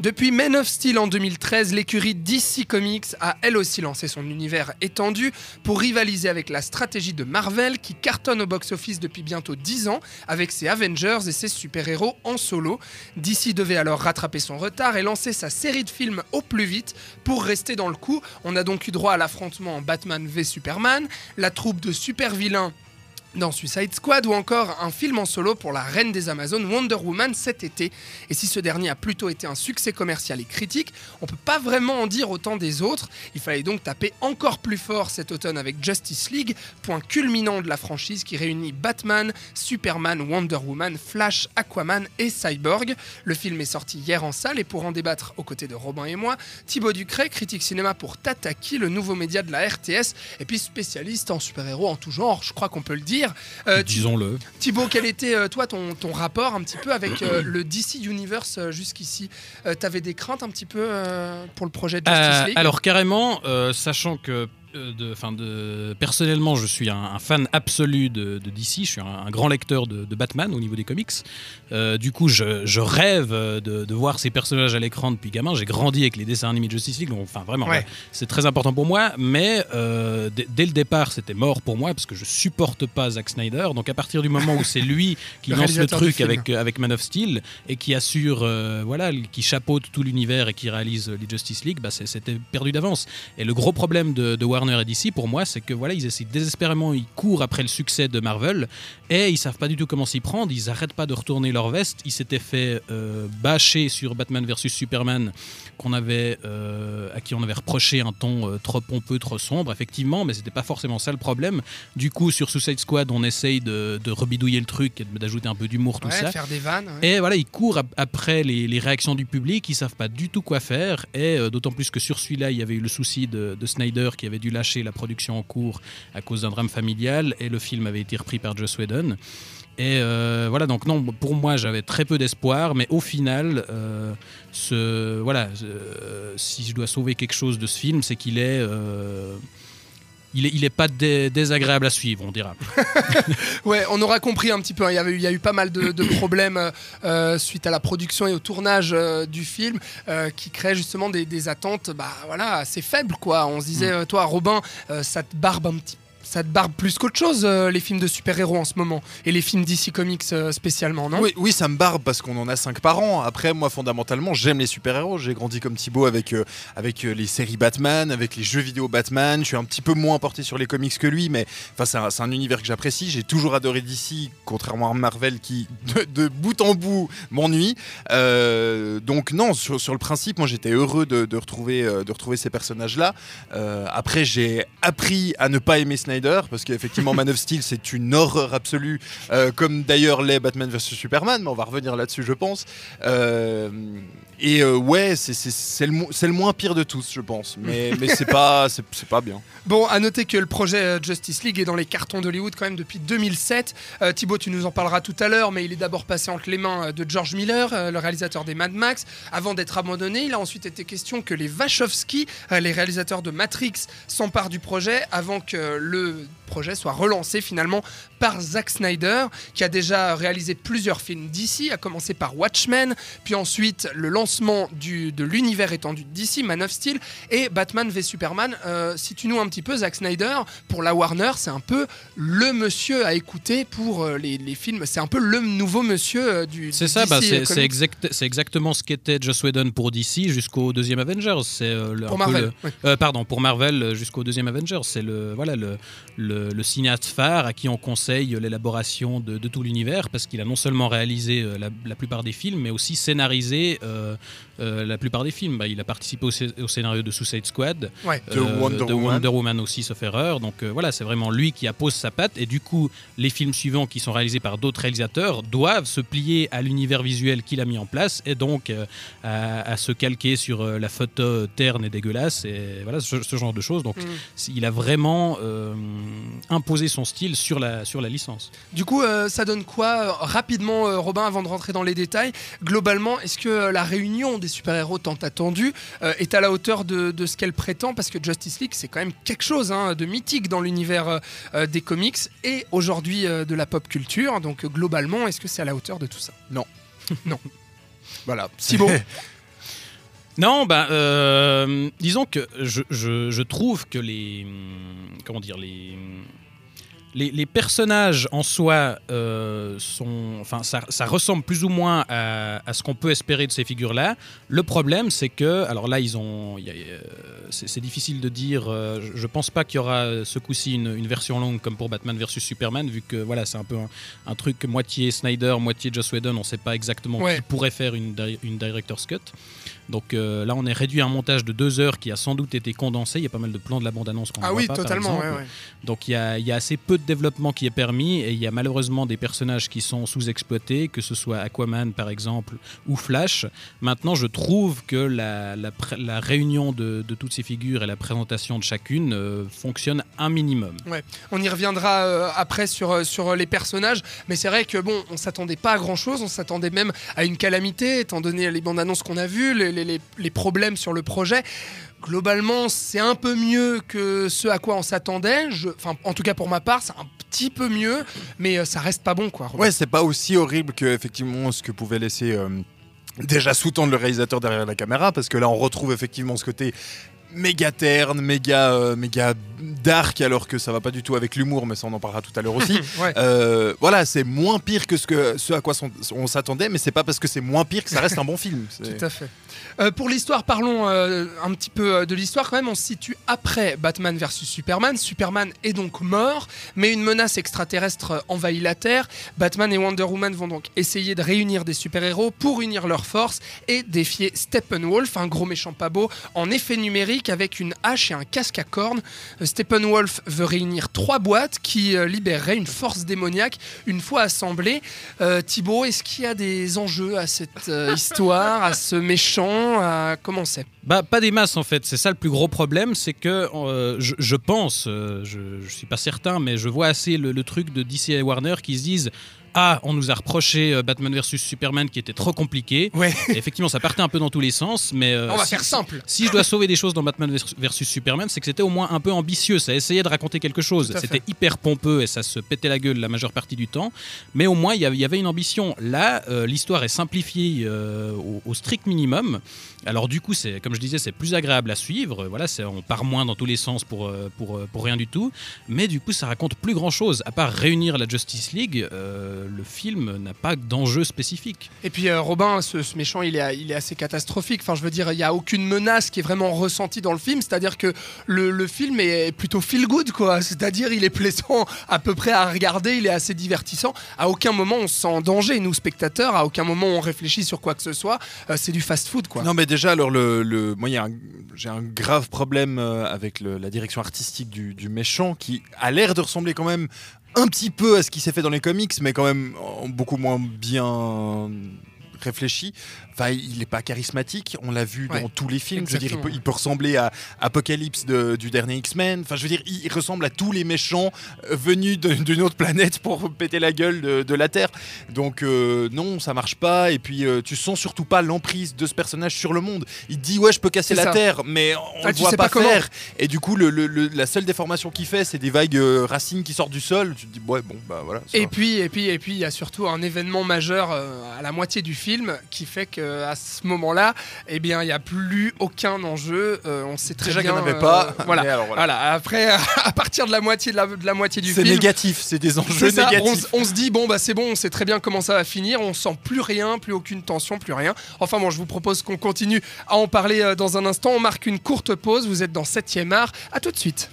Depuis Men of Steel en 2013, l'écurie DC Comics a elle aussi lancé son univers étendu pour rivaliser avec la stratégie de Marvel qui cartonne au box-office depuis bientôt 10 ans avec ses Avengers et ses super-héros en solo. DC devait alors rattraper son retard et lancer sa série de films au plus vite pour rester dans le coup. On a donc eu droit à l'affrontement Batman v Superman, la troupe de super-vilains dans Suicide Squad ou encore un film en solo pour la reine des Amazones Wonder Woman cet été. Et si ce dernier a plutôt été un succès commercial et critique, on peut pas vraiment en dire autant des autres. Il fallait donc taper encore plus fort cet automne avec Justice League, point culminant de la franchise qui réunit Batman, Superman, Wonder Woman, Flash, Aquaman et Cyborg. Le film est sorti hier en salle et pour en débattre aux côtés de Robin et moi, Thibaut Ducret, critique cinéma pour Tataki, le nouveau média de la RTS, et puis spécialiste en super-héros en tout genre, je crois qu'on peut le dire. Euh, Disons-le. Thibaut, quel était euh, toi ton, ton rapport un petit peu avec euh, le DC Universe jusqu'ici? T'avais des craintes un petit peu pour le projet Justice Euh, League? alors carrément, sachant que euh, de, enfin de, personnellement, je suis un, un fan absolu de, de DC. Je suis un, un grand lecteur de, de Batman au niveau des comics. Euh, du coup, je, je rêve de, voir ces personnages à l'écran depuis gamin. J'ai grandi avec les dessins animés de Justice League. donc, Enfin, vraiment, Ouais. c'est très important pour moi. Mais euh, dès- le départ, c'était mort pour moi parce que je supporte pas Zack Snyder. Donc, à partir du moment où c'est lui qui Le lance le truc avec, avec Man of Steel et qui assure, voilà, qui chapeaute tout l'univers et qui réalise les Justice League, bah, c'était perdu d'avance. Et le gros problème de, de Warner et DC, pour moi, c'est que voilà, ils essaient désespérément, ils courent après le succès de Marvel et ils savent pas du tout comment s'y prendre. Ils arrêtent pas de retourner leur veste. Ils s'étaient fait euh, bâcher sur Batman versus Superman, qu'on avait, euh, à qui on avait reproché un ton euh, trop pompeux, trop sombre, effectivement, mais c'était pas forcément ça le problème. Du coup, sur Suicide Squad, on essaye de, de rebidouiller le truc et d'ajouter un peu d'humour, tout Ouais, ça. faire des vannes. ouais. Et voilà, ils courent ap- après les, les réactions du public, ils savent pas du tout quoi faire. Et euh, d'autant plus que sur celui-là, il y avait eu le souci de, de Snyder qui avait dû lâcher la production en cours à cause d'un drame familial. Et le film avait été repris par Joss Whedon. Et euh, voilà, donc non, pour moi, j'avais très peu d'espoir, mais au final, euh, ce, voilà, euh, si je dois sauver quelque chose de ce film, c'est qu'il est, il est, il est pas dé- désagréable à suivre, on dira. Ouais, on aura compris un petit peu. hein. Il y, avait il y a eu pas mal de, de problèmes euh, euh, suite à la production et au tournage euh, du film euh, qui créaient justement des, des attentes bah, voilà, assez faibles. Quoi. On se disait, euh, toi, Robin, ça te barbe un petit ça te barbe plus qu'autre chose, euh, les films de super-héros en ce moment, et les films DC Comics euh, spécialement, non? Oui, oui, ça me barbe parce qu'on en a 5 par an. Après, moi, fondamentalement, j'aime les super-héros. J'ai grandi comme Thibaut avec, euh, avec les séries Batman, avec les jeux vidéo Batman. Je suis un petit peu moins porté sur les comics que lui, mais c'est un, univers que j'apprécie. J'ai toujours adoré DC, contrairement à Marvel qui, de, bout en bout, m'ennuie. Donc, non, sur, le principe, moi, j'étais heureux de, de retrouver, de retrouver ces personnages-là. Après, j'ai appris à ne pas aimer Snyder parce qu'effectivement, Man of Steel, c'est une horreur absolue, euh, comme d'ailleurs l'est Batman vs Superman, mais on va revenir là-dessus, je pense. Euh, et euh, ouais, c'est- le, mo- c'est le moins pire de tous, je pense, mais, mais c'est pas, pas bien. Bon, à noter que le projet Justice League est dans les cartons d'Hollywood quand même depuis 2007. Euh, Thibaut, tu nous en parleras tout à l'heure, mais il est d'abord passé entre les mains de George Miller, le réalisateur des Mad Max. Avant d'être abandonné, il a ensuite été question que les Wachowski, les réalisateurs de Matrix, s'emparent du projet avant que le projet soit relancé finalement par Zack Snyder, qui a déjà réalisé plusieurs films d'ici, à commencer par Watchmen, puis ensuite le lancement du, de l'univers étendu de DC, Man of Steel, et Batman v Superman. Euh, Situe-nous un petit peu, Zack Snyder, pour la Warner, c'est un peu le monsieur à écouter pour euh, les, les films. C'est un peu le nouveau monsieur euh, du. C'est ça, bah, c'est c'est exact- exactement ce qu'était Joss Whedon pour DC jusqu'au deuxième Avengers. C'est euh, Pour Marvel. le- euh, pardon, pour Marvel euh, jusqu'au deuxième Avengers. C'est le voilà le, le, le cinéaste phare à qui on conseille l'élaboration de, de tout l'univers parce qu'il a non seulement réalisé euh, la, la plupart des films, mais aussi scénarisé euh, euh, la plupart des films. Bah, il a participé au, scé- au scénario de Suicide Squad, Ouais. De Wonder de Woman. Wonder Woman aussi, sauf erreur. Donc euh, voilà, c'est vraiment lui qui appose sa patte. Et du coup, les films suivants qui sont réalisés par d'autres réalisateurs doivent se plier à l'univers visuel qu'il a mis en place et donc euh, à, à se calquer sur euh, la photo terne et dégueulasse et voilà ce, ce genre de choses. Donc Mm. il a vraiment euh, imposé son style sur la, sur la licence. Du coup, euh, ça donne quoi euh, Rapidement, euh, Robin, avant de rentrer dans les détails, globalement, est-ce que euh, la réunion des super-héros tant attendue euh, est à la hauteur de, de ce qu'elle prétend? Parce que Justice League, c'est quand même quelque chose hein, de mythique dans l'univers euh, euh, des comics et aujourd'hui euh, de la pop culture. Donc, euh, globalement, est-ce que c'est à la hauteur de tout ça? Voilà. Thibaut? Non, bah, euh, disons que je, je- je trouve que les. hum, Comment dire Les. hum, Les, les personnages en soi euh, sont. Enfin, ça, ça ressemble plus ou moins à, à ce qu'on peut espérer de ces figures-là. Le problème, c'est que. Alors là, ils ont. euh, c'est difficile de dire. euh, je- pense pas qu'il y aura ce coup-ci une, une version longue comme pour Batman versus Superman, vu que voilà, c'est un peu un, un truc moitié Snyder, moitié Joss Whedon. On sait pas exactement Ouais. qui pourrait faire une, une director's cut. Donc euh, là, on est réduit à un montage de deux heures qui a sans doute été condensé. Il y a pas mal de plans de la bande-annonce qu'on Ah oui, voit pas, par totalement. exemple. ouais, ouais. Donc il y, a, il y a assez peu de développement qui est permis et il y a malheureusement des personnages qui sont sous-exploités, que ce soit Aquaman par exemple ou Flash. Maintenant, je trouve que la, la pr- la réunion de, de toutes ces figures et la présentation de chacune euh, fonctionne un minimum. On y reviendra euh, après sur, sur les personnages, mais c'est vrai que bon, on s'attendait pas à grand chose, on s'attendait même à une calamité, étant donné les bandes annonces qu'on a vues, les, les- les- problèmes sur le projet. Globalement, c'est un peu mieux que ce à quoi on s'attendait. Enfin, en tout cas pour ma part, c'est un petit peu mieux, mais euh, ça reste pas bon, quoi. Ouais, c'est pas aussi horrible que effectivement ce que pouvait laisser euh, déjà sous-tendre le réalisateur derrière la caméra, parce que là on retrouve effectivement ce côté méga terne, méga, euh, méga dark, alors que ça va pas du tout avec l'humour, mais ça on en parlera tout à l'heure aussi. Ouais. Euh, voilà, c'est moins pire que ce, que ce à quoi son- on s'attendait, mais c'est pas parce que c'est moins pire que ça reste un bon film. Tout à fait. Euh, pour l'histoire, parlons un petit peu de l'histoire quand même. On se situe après Batman versus Superman. Superman est donc mort, mais une menace extraterrestre envahit la Terre. Batman et Wonder Woman vont donc essayer de réunir des super-héros pour unir leurs forces et défier Steppenwolf, un gros méchant pas beau, en effet numérique avec une hache et un casque à cornes. Steppenwolf veut réunir trois boîtes qui euh, libéreraient une force démoniaque une fois assemblée. Euh, Thibaut, est-ce qu'il y a des enjeux à cette euh, histoire, à ce méchant à... Comment c'est Bah, pas des masses en fait. C'est ça le plus gros problème, c'est que euh, je, je pense, euh, je, je suis pas certain, mais je vois assez le, le truc de DC et Warner qui se disent. Ah, on nous a reproché euh, Batman versus Superman qui était trop compliqué. Ouais, Et effectivement, ça partait un peu dans tous les sens, mais euh, on va si, faire simple. si je dois sauver des choses dans Batman versus Superman, c'est que c'était au moins un peu ambitieux. Ça essayait de raconter quelque chose. C'était hyper pompeux et ça se pétait la gueule la majeure partie du temps. Mais au moins, il y avait- il y avait une ambition. Là, euh, l'histoire est simplifiée euh, au, au strict minimum. Alors du coup, c'est comme je disais, c'est plus agréable à suivre. Voilà, c'est- on part moins dans tous les sens pour, euh, pour, euh, pour rien du tout. Mais du coup, ça raconte plus grand chose. À part réunir la Justice League, euh, le film n'a pas d'enjeu spécifique. Et puis euh, Robin, ce, ce méchant, il est, il est assez catastrophique. Enfin, je veux dire, il n'y a aucune menace qui est vraiment ressentie dans le film. C'est-à-dire que le, le film est plutôt feel good, quoi. C'est-à-dire, il est plaisant à peu près à regarder, il est assez divertissant. À aucun moment on se sent en danger, nous spectateurs. À aucun moment on réfléchit sur quoi que ce soit. Euh, c'est du fast-food, quoi. Non, mais déjà, alors, le, le- moi, j'ai un grave problème euh, avec la direction artistique du, méchant qui a l'air de ressembler quand même un petit peu à ce qui s'est fait dans les comics, mais quand même beaucoup moins bien réfléchi. Enfin, il n'est pas charismatique, on l'a vu Ouais, dans tous les films. Je veux dire, il peut, exactement. il peut ressembler à Apocalypse de- du dernier X-Men. Enfin, je veux dire, il, ressemble à tous les méchants euh, venus d'une autre planète pour péter la gueule de, de la Terre. Donc, euh, non, ça marche pas. Et puis, euh, tu sens surtout pas l'emprise de ce personnage sur le monde. Il dit, ouais, je peux casser la ça. Terre, mais on Ah, ne tu voit pas, pas comment. faire. Et du coup, le- le- le- la seule déformation qu'il fait, c'est des vagues euh, racines qui sortent du sol. Tu te dis, ouais, bon, bah voilà. Et puis, et puis, et puis, il y a surtout un événement majeur à la moitié du film qui fait que à ce moment-là, eh bien, il n'y a plus aucun enjeu. Euh, on sait très Déjà qu'il bien. n'y en avait euh, pas. voilà. mais alors, voilà. Voilà. Après, à partir de la moitié de la, de la moitié du C'est film. négatif, c'est des enjeux c'est ça, négatifs. on se dit bon bah c'est bon, on sait très bien comment ça va finir, on sent plus rien, plus aucune tension, plus rien. Enfin bon, je vous propose qu'on continue à en parler euh, dans un instant. On marque une courte pause. Vous êtes dans 7ème art. À tout de suite.